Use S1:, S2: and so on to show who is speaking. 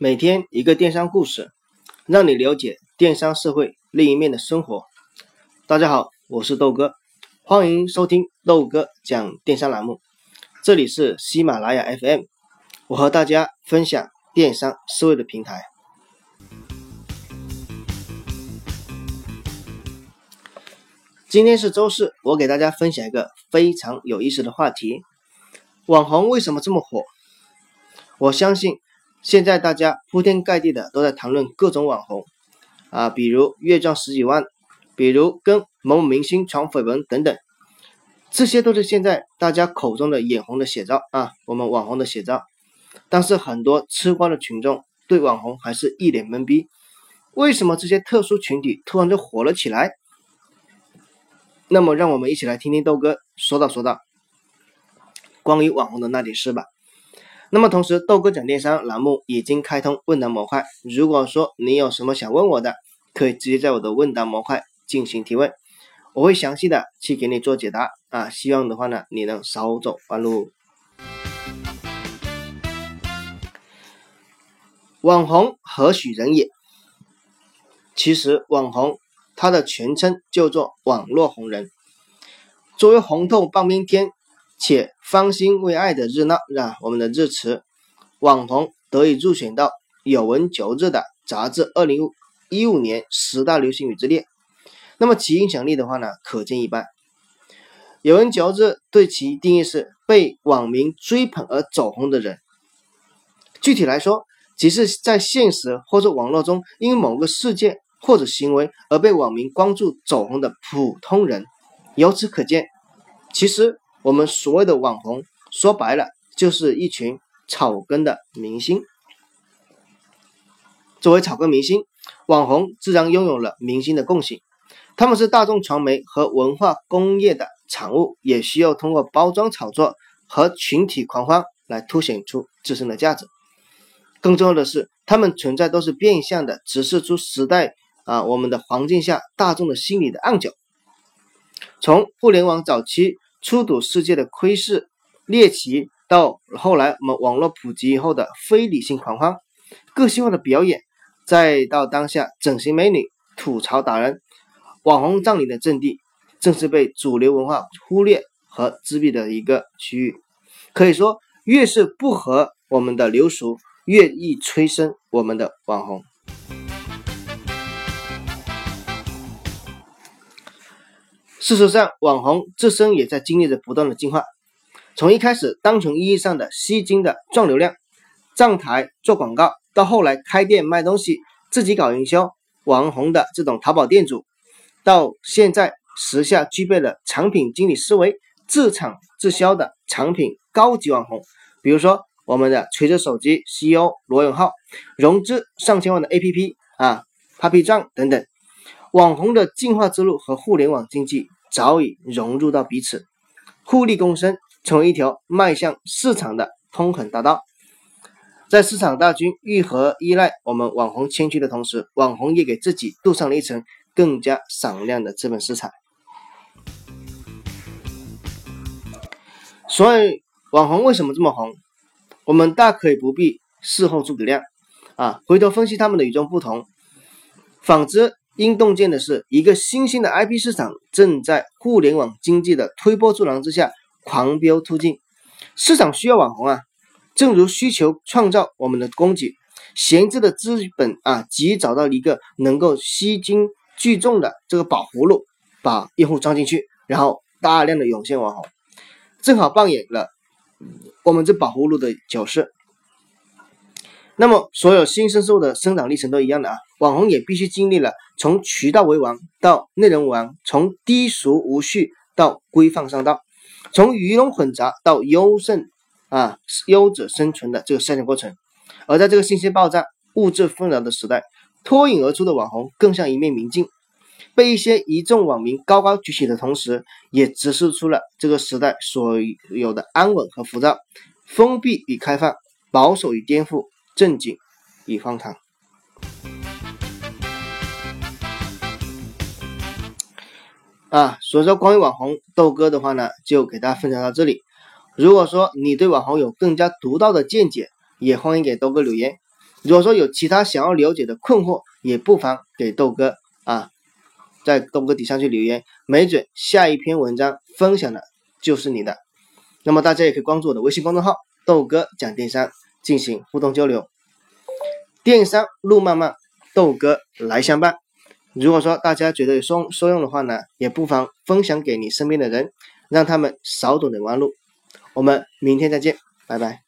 S1: 每天一个电商故事，让你了解电商社会另一面的生活。大家好，我是豆哥，欢迎收听豆哥讲电商栏目。这里是喜马拉雅 FM，我和大家分享电商思维的平台。今天是周四，我给大家分享一个非常有意思的话题：网红为什么这么火？我相信。现在大家铺天盖地的都在谈论各种网红啊，比如月赚十几万，比如跟某某明星传绯闻等等，这些都是现在大家口中的眼红的写照啊，我们网红的写照。但是很多吃瓜的群众对网红还是一脸懵逼，为什么这些特殊群体突然就火了起来？那么让我们一起来听听豆哥说道说道关于网红的那点事吧。那么同时，豆哥讲电商栏目已经开通问答模块。如果说你有什么想问我的，可以直接在我的问答模块进行提问，我会详细的去给你做解答啊。希望的话呢，你能少走弯路。网红何许人也？其实网红它的全称叫做网络红人，作为红透半边天。且芳心为爱的热闹，让我们的热词网红得以入选到《有文嚼字》的杂志二零一五年十大流行语之列。那么其影响力的话呢，可见一斑。《有文嚼字》对其定义是被网民追捧而走红的人。具体来说，即是在现实或者网络中因某个事件或者行为而被网民关注走红的普通人。由此可见，其实。我们所谓的网红，说白了就是一群草根的明星。作为草根明星，网红自然拥有了明星的共性。他们是大众传媒和文化工业的产物，也需要通过包装炒作和群体狂欢来凸显出自身的价值。更重要的是，他们存在都是变相的直射出时代啊我们的环境下大众的心理的暗角。从互联网早期。初睹世界的窥视猎奇，到后来我们网络普及以后的非理性狂欢、个性化的表演，再到当下整形美女、吐槽达人、网红葬礼的阵地，正是被主流文化忽略和自闭的一个区域。可以说，越是不合我们的流俗，越易催生我们的网红。事实上，网红自身也在经历着不断的进化。从一开始单纯意义上的吸金的赚流量、站台做广告，到后来开店卖东西、自己搞营销、网红的这种淘宝店主，到现在时下具备了产品经理思维、自产自销的产品高级网红。比如说我们的锤子手机 CEO 罗永浩，融资上千万的 APP 啊，Papi 酱等等，网红的进化之路和互联网经济。早已融入到彼此，互利共生，成为一条迈向市场的通很大道。在市场大军愈合依赖我们网红谦虚的同时，网红也给自己镀上了一层更加闪亮的资本色彩。所以，网红为什么这么红？我们大可以不必事后诸葛亮啊，回头分析他们的与众不同。反之。应洞见的是，一个新兴的 IP 市场正在互联网经济的推波助澜之下狂飙突进。市场需要网红啊，正如需求创造我们的供给，闲置的资本啊，急找到一个能够吸金聚众的这个宝葫芦，把用户装进去，然后大量的涌现网红，正好扮演了我们这宝葫芦的角色。那么，所有新生事物的生长历程都一样的啊，网红也必须经历了从渠道为王到内容王，从低俗无序到规范上道，从鱼龙混杂到优胜啊优者生存的这个筛选过程。而在这个信息爆炸、物质纷扰的时代，脱颖而出的网红更像一面明镜，被一些一众网民高高举起的同时，也直视出了这个时代所有的安稳和浮躁，封闭与开放，保守与颠覆。正经与荒唐啊！所以说，关于网红豆哥的话呢，就给大家分享到这里。如果说你对网红有更加独到的见解，也欢迎给豆哥留言。如果说有其他想要了解的困惑，也不妨给豆哥啊，在豆哥底下去留言，没准下一篇文章分享的就是你的。那么大家也可以关注我的微信公众号“豆哥讲电商”进行互动交流。电商路漫漫，豆哥来相伴。如果说大家觉得有收收用的话呢，也不妨分享给你身边的人，让他们少走点弯路。我们明天再见，拜拜。